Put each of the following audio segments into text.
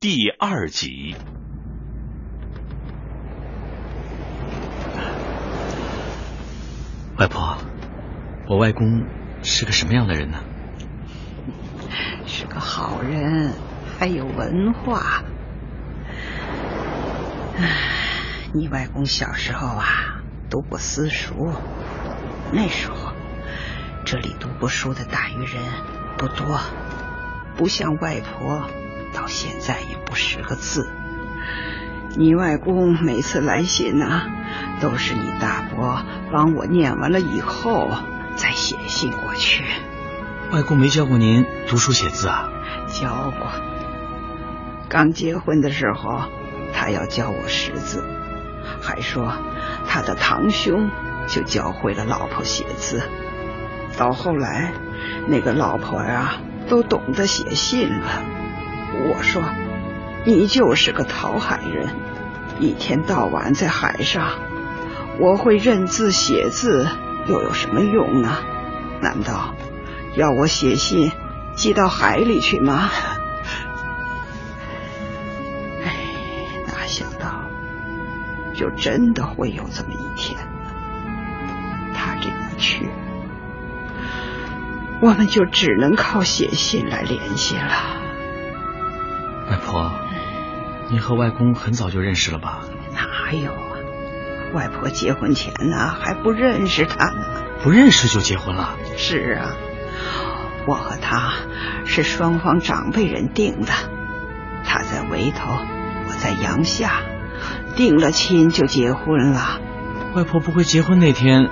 第二集。外婆，我外公是个什么样的人呢？是个好人，还有文化。唉，你外公小时候啊，读过私塾，那时候这里读过书的大余人不多，不像外婆，到现在也不识个字。你外公每次来信呢，都是你大伯帮我念完了以后再写信过去。外公没教过您读书写字啊？教过。刚结婚的时候，他要教我识字，还说他的堂兄就教会了老婆写字。到后来，那个老婆啊都懂得写信了。我说。你就是个讨海人，一天到晚在海上，我会认字写字又有什么用呢？难道要我写信寄到海里去吗？哎，哪想到就真的会有这么一天他这一去，我们就只能靠写信来联系了。外婆。你和外公很早就认识了吧？哪有啊！外婆结婚前呢还不认识他呢。不认识就结婚了？是啊，我和他是双方长辈人定的。他在围头，我在阳下，定了亲就结婚了。外婆不会结婚那天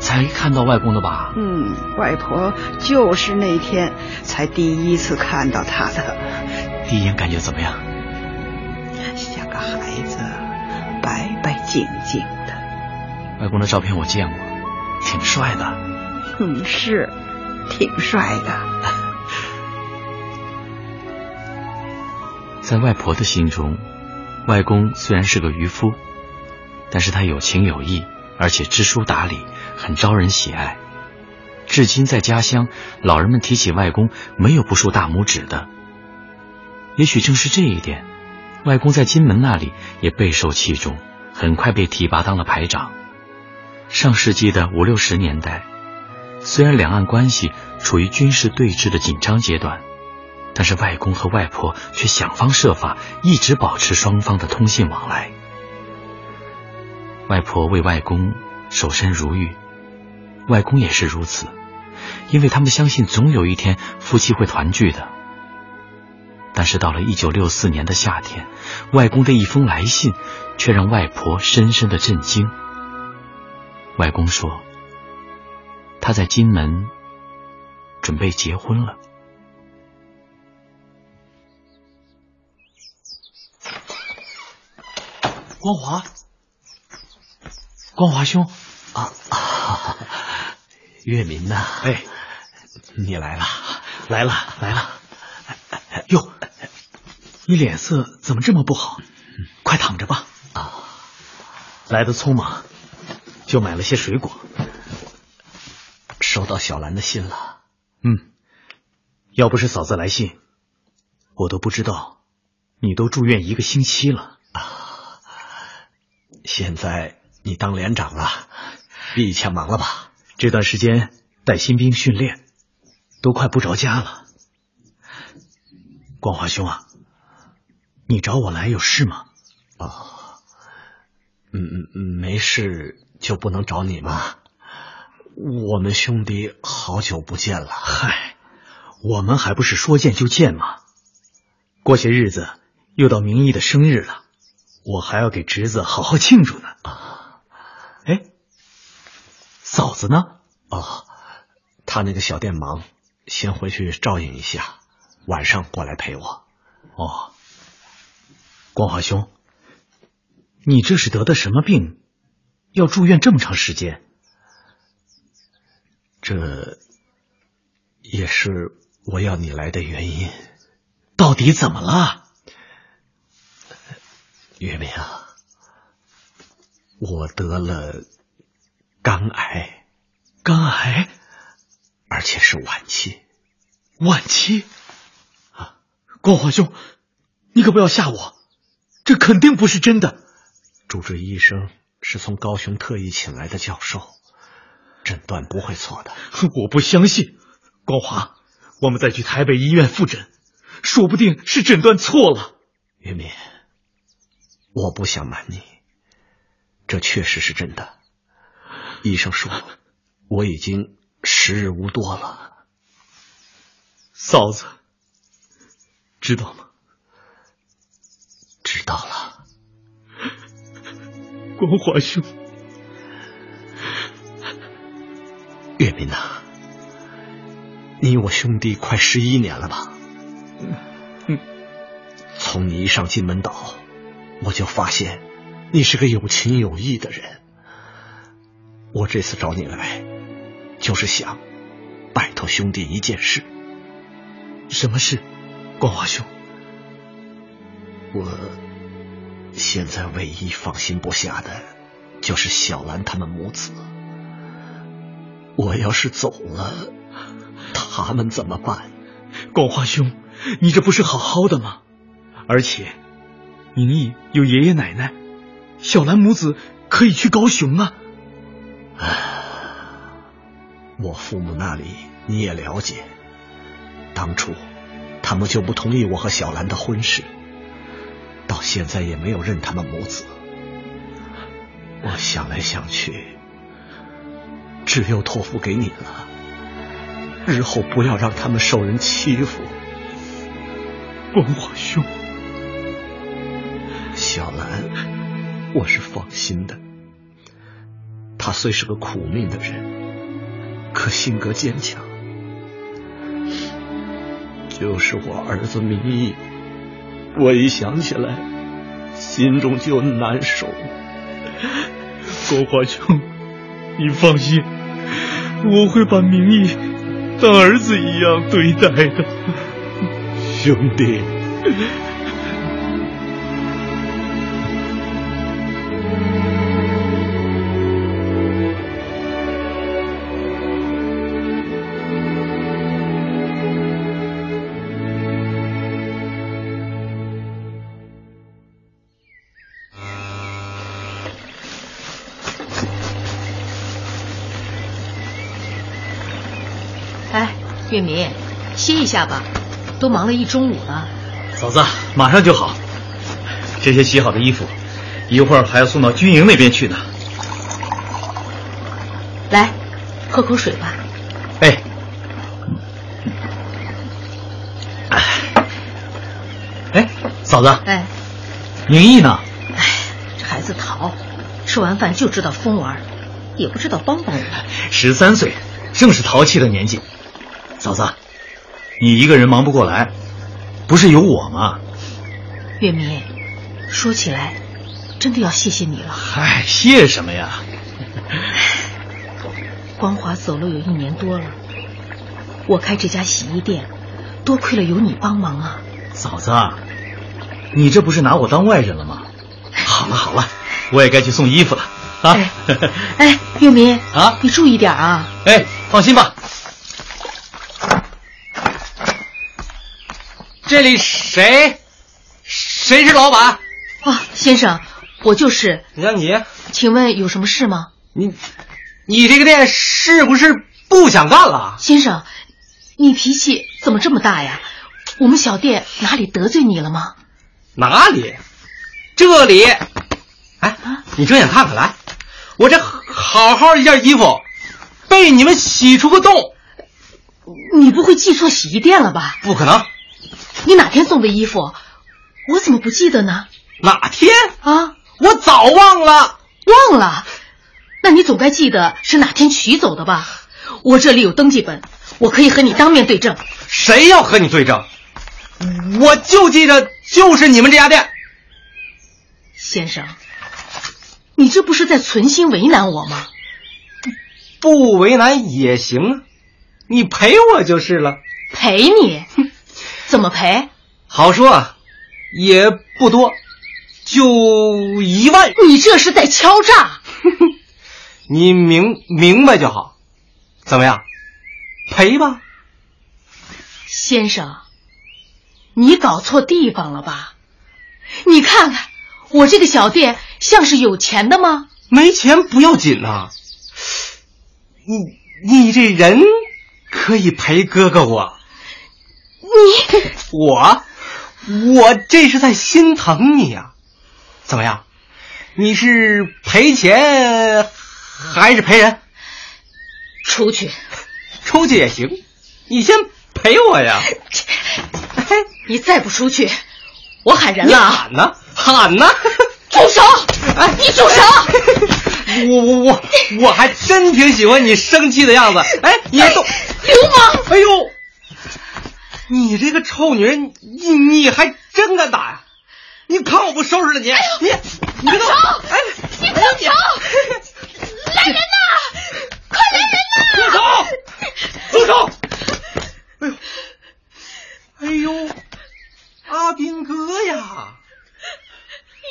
才看到外公的吧？嗯，外婆就是那天才第一次看到他的。第一眼感觉怎么样？像个孩子，白白净净的，外公的照片我见过，挺帅的。嗯，是，挺帅的。在外婆的心中，外公虽然是个渔夫，但是他有情有义，而且知书达理，很招人喜爱。至今在家乡，老人们提起外公，没有不竖大拇指的。也许正是这一点，外公在金门那里也备受器重。很快被提拔当了排长。上世纪的五六十年代，虽然两岸关系处于军事对峙的紧张阶段，但是外公和外婆却想方设法一直保持双方的通信往来。外婆为外公守身如玉，外公也是如此，因为他们相信总有一天夫妻会团聚的。但是到了一九六四年的夏天，外公的一封来信却让外婆深深的震惊。外公说，他在金门准备结婚了。光华，光华兄，啊啊，月明呐，哎，你来了，来了，来了，哟。你脸色怎么这么不好？快躺着吧。啊，来的匆忙，就买了些水果。收到小兰的信了。嗯，要不是嫂子来信，我都不知道你都住院一个星期了。啊，现在你当连长了，比以前忙了吧？这段时间带新兵训练，都快不着家了。光华兄啊。你找我来有事吗？哦，嗯嗯嗯，没事就不能找你吗？我们兄弟好久不见了。嗨，我们还不是说见就见吗？过些日子又到明义的生日了，我还要给侄子好好庆祝呢。啊，哎，嫂子呢？哦，他那个小店忙，先回去照应一下，晚上过来陪我。哦。光华兄，你这是得的什么病？要住院这么长时间？这也是我要你来的原因。到底怎么了？月明，我得了肝癌，肝癌，而且是晚期。晚期啊，光华兄。你可不要吓我，这肯定不是真的。主治医生是从高雄特意请来的教授，诊断不会错的。我不相信，光华，我们再去台北医院复诊，说不定是诊断错了。玉敏，我不想瞒你，这确实是真的。医生说我已经时日无多了。嫂子，知道吗？知道了。光华兄，月明呐，你我兄弟快十一年了吧？嗯。从你一上金门岛，我就发现你是个有情有义的人。我这次找你来，就是想拜托兄弟一件事。什么事，光华兄？我现在唯一放心不下的，就是小兰他们母子。我要是走了，他们怎么办？广华兄，你这不是好好的吗？而且，明义有爷爷奶奶，小兰母子可以去高雄啊。唉，我父母那里你也了解。当初，他们就不同意我和小兰的婚事，到现在也没有认他们母子。我想来想去，只有托付给你了。日后不要让他们受人欺负。光华兄，小兰，我是放心的。他虽是个苦命的人，可性格坚强。就是我儿子明义，我一想起来，心中就难受。国华兄，你放心，我会把明义当儿子一样对待的，兄弟。月明，歇一下吧，都忙了一中午了。嫂子，马上就好。这些洗好的衣服，一会儿还要送到军营那边去呢。来，喝口水吧。哎。哎，嫂子。哎。宁毅呢？哎，这孩子淘，吃完饭就知道疯玩，也不知道帮帮我。十三岁，正是淘气的年纪。嫂子，你一个人忙不过来，不是有我吗？月明，说起来，真的要谢谢你了。嗨，谢什么呀？光华走了有一年多了，我开这家洗衣店，多亏了有你帮忙啊。嫂子，你这不是拿我当外人了吗？好了好了，我也该去送衣服了啊。哎，月明啊，你注意点啊。哎，放心吧。这里谁？谁是老板？啊，先生，我就是。你让你，请问有什么事吗？你，你这个店是不是不想干了？先生，你脾气怎么这么大呀？我们小店哪里得罪你了吗？哪里？这里。哎，你睁眼看看来，我这好好一件衣服，被你们洗出个洞。你不会记错洗衣店了吧？不可能。你哪天送的衣服，我怎么不记得呢？哪天啊？我早忘了，忘了。那你总该记得是哪天取走的吧？我这里有登记本，我可以和你当面对证。谁要和你对证？我就记着就是你们这家店。先生，你这不是在存心为难我吗？不为难也行啊，你赔我就是了。赔你？怎么赔？好说啊，也不多，就一万。你这是在敲诈！你明明白就好，怎么样？赔吧，先生，你搞错地方了吧？你看看，我这个小店像是有钱的吗？没钱不要紧呐，你你这人可以陪哥哥我。你我我这是在心疼你呀，怎么样？你是赔钱还是赔人？出去，出去也行，你先陪我呀。你再不出去，我喊人了啊！喊呢，喊呢！住手！哎，你住手！我我我我还真挺喜欢你生气的样子。哎，你都流氓！哎呦，你这个臭女人，你你还真敢打呀？你看我不收拾了你！哎你你放手！哎，你放手！来人呐！快来人呐！住手！住手！哎呦，哎呦，阿斌哥呀！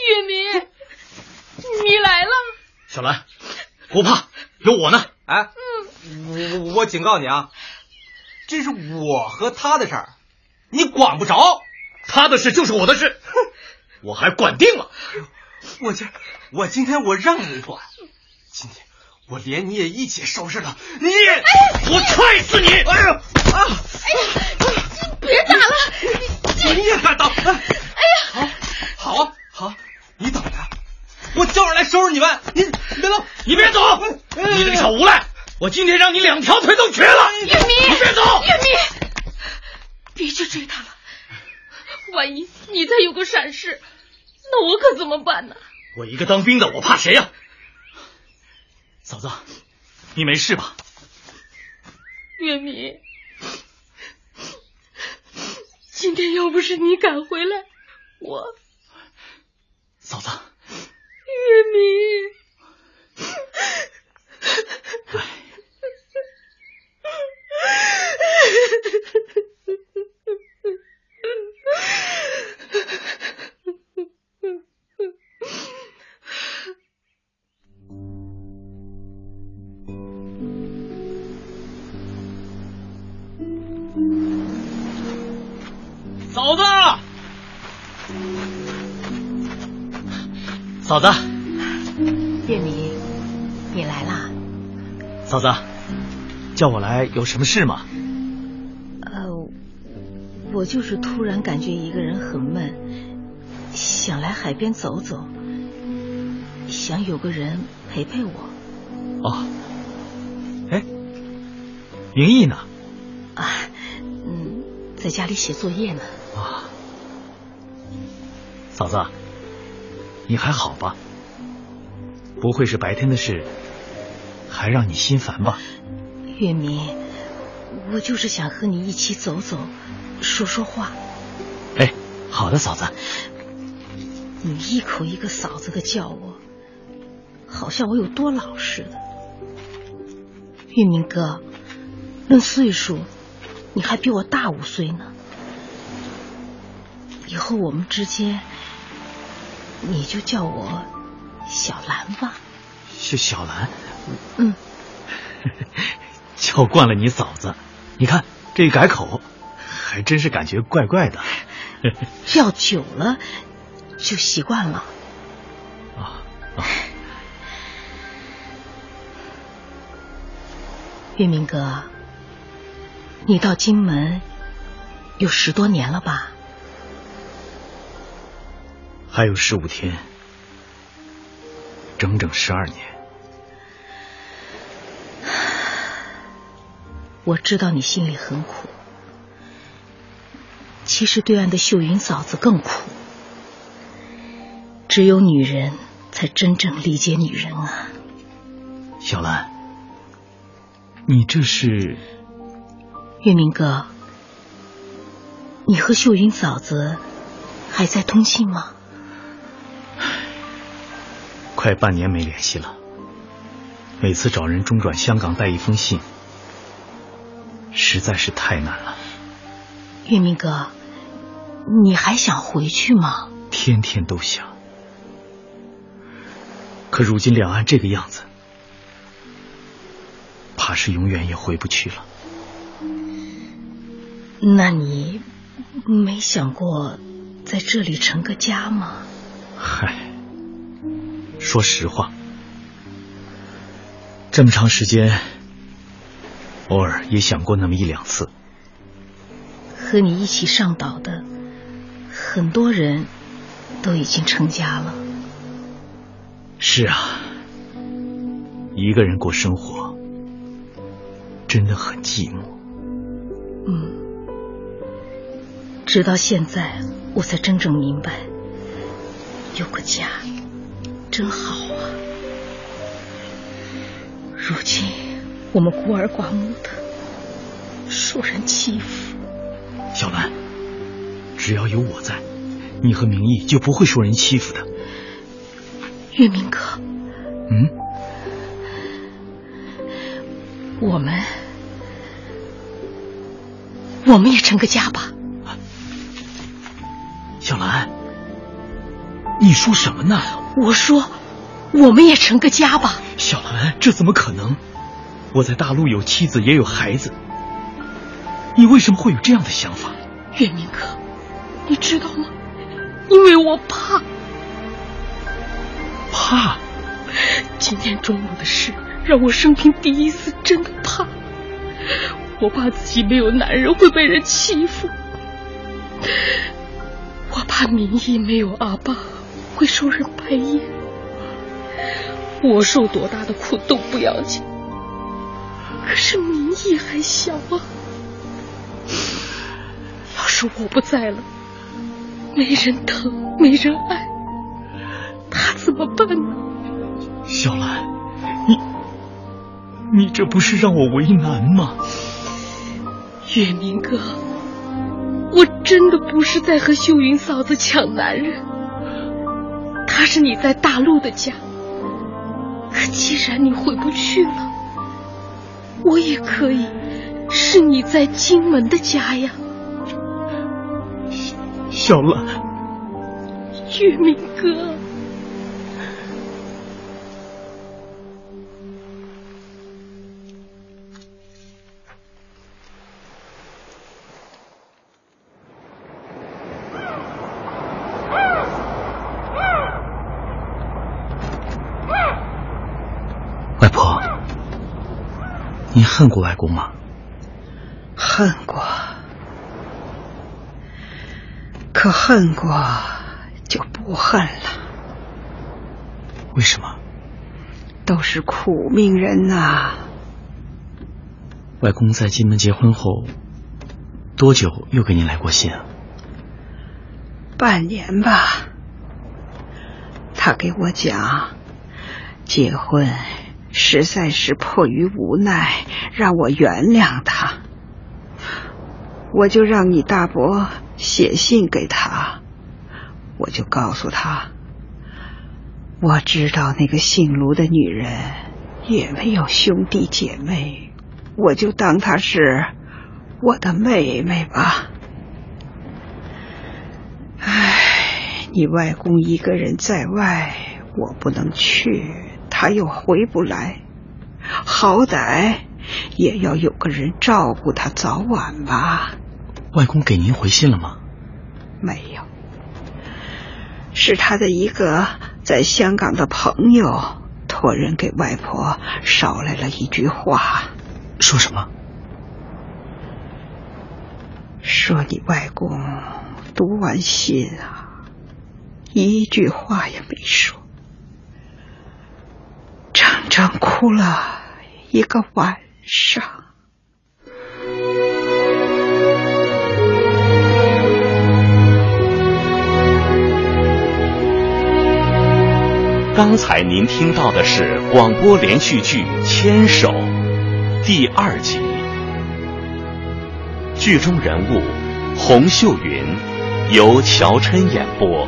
月明，你来了。小兰，不怕，有我呢。哎，我我我警告你啊，这是我和他的事儿，你管不着。他的事就是我的事，我还管定了。我今我今天我让你管，今天我连你也一起收拾了。你，我踹死你！哎呦啊！哎呀，别打了！你也敢打？哎呀，好，好啊，好，你等着，我叫人来收拾你们。你别动，你别走！你这个小无赖，我今天让你两条腿都瘸了！月明，你别走！月明，别去追他了，万一你再有个闪失，那我可怎么办呢？我一个当兵的，我怕谁呀？嫂子，你没事吧？月明，今天要不是你赶回来，我嫂子，月明。嫂子，月明，你来啦？嫂子，叫我来有什么事吗？呃，我就是突然感觉一个人很闷，想来海边走走，想有个人陪陪我。哦，哎，明义呢？啊，嗯，在家里写作业呢。啊，嫂子，你还好吧？不会是白天的事还让你心烦吧？月明，我就是想和你一起走走，说说话。哎，好的，嫂子。你一口一个嫂子的叫我，好像我有多老似的。月明哥，论岁数，你还比我大五岁呢。以后我们之间，你就叫我小兰吧。是小兰，嗯，叫惯了你嫂子，你看这一改口，还真是感觉怪怪的。叫久了就习惯了。啊啊！月明哥，你到金门有十多年了吧？还有十五天，整整十二年。我知道你心里很苦，其实对岸的秀云嫂子更苦。只有女人才真正理解女人啊！小兰，你这是？月明哥，你和秀云嫂子还在通信吗？快半年没联系了。每次找人中转香港带一封信，实在是太难了。月明哥，你还想回去吗？天天都想。可如今两岸这个样子，怕是永远也回不去了。那你没想过在这里成个家吗？嗨，说实话，这么长时间，偶尔也想过那么一两次。和你一起上岛的很多人都已经成家了。是啊，一个人过生活真的很寂寞。嗯，直到现在我才真正明白，有个家真好啊。如今我们孤儿寡母的，受人欺负。小兰，只要有我在，你和明义就不会受人欺负的。月明哥，嗯，我们我们也成个家吧。小兰，你说什么呢？我说，我们也成个家吧。小兰，这怎么可能？我在大陆有妻子，也有孩子。你为什么会有这样的想法？月明哥，你知道吗？因为我怕。怕？今天中午的事让我生平第一次真的怕。我怕自己没有男人会被人欺负，我怕明义没有阿爸会受人白眼。我受多大的苦都不要紧，可是民意还小啊。要是我不在了，没人疼，没人爱，他怎么办呢？小兰，你你这不是让我为难吗？月明哥，我真的不是在和秀云嫂子抢男人，他是你在大陆的家。可既然你回不去了，我也可以是你在金门的家呀。小兰，月明哥，你恨过外公吗？恨过，可恨过就不恨了。为什么？都是苦命人呐、外公在金门结婚后多久又给您来过信啊？半年吧。他给我讲，结婚实在是迫于无奈，让我原谅他。我就让你大伯写信给他，我就告诉他，我知道那个姓卢的女人也没有兄弟姐妹，我就当她是我的妹妹吧。唉，你外公一个人在外，我不能去，他又回不来，好歹也要有个人照顾他早晚吧。外公给您回信了吗？没有，是他的一个在香港的朋友托人给外婆捎来了一句话，说什么？说你外公读完信啊，一句话也没说，整哭了一个晚上。刚才您听到的是广播连续剧《牵手》第二集，剧中人物洪秀云由乔琛演播，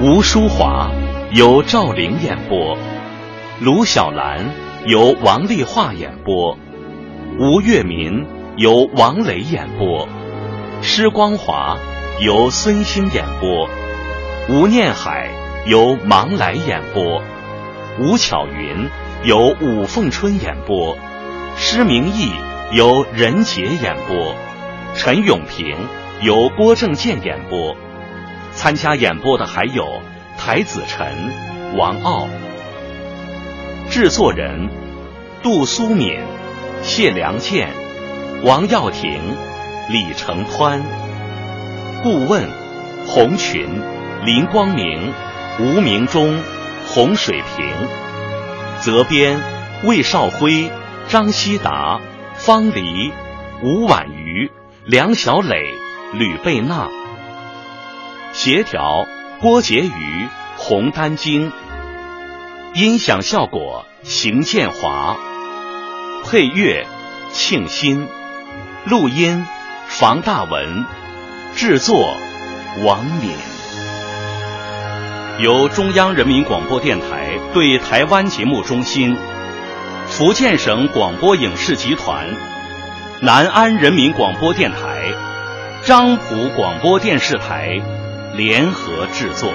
吴淑华由赵玲演播，卢小兰由王丽华演播，吴月民由王磊演播，施光华由孙兴演播，吴念海。由芒来演播，吴巧云由武凤春演播，施明义由任杰演播，陈永平由郭正健演播，参加演播的还有台子晨、王傲。制作人：杜苏敏、谢良健、王耀庭、李成宽。顾问：洪群、林光明、吴明忠、洪水平。责编：魏少辉、张希达、方黎、吴婉瑜、梁小磊、吕贝娜。协调：郭婕妤、洪丹晶。音响效果：邢建华。配乐：庆新。录音：房大文。制作：王敏。由中央人民广播电台对台湾节目中心、福建省广播影视集团、南安人民广播电台、漳浦广播电视台联合制作。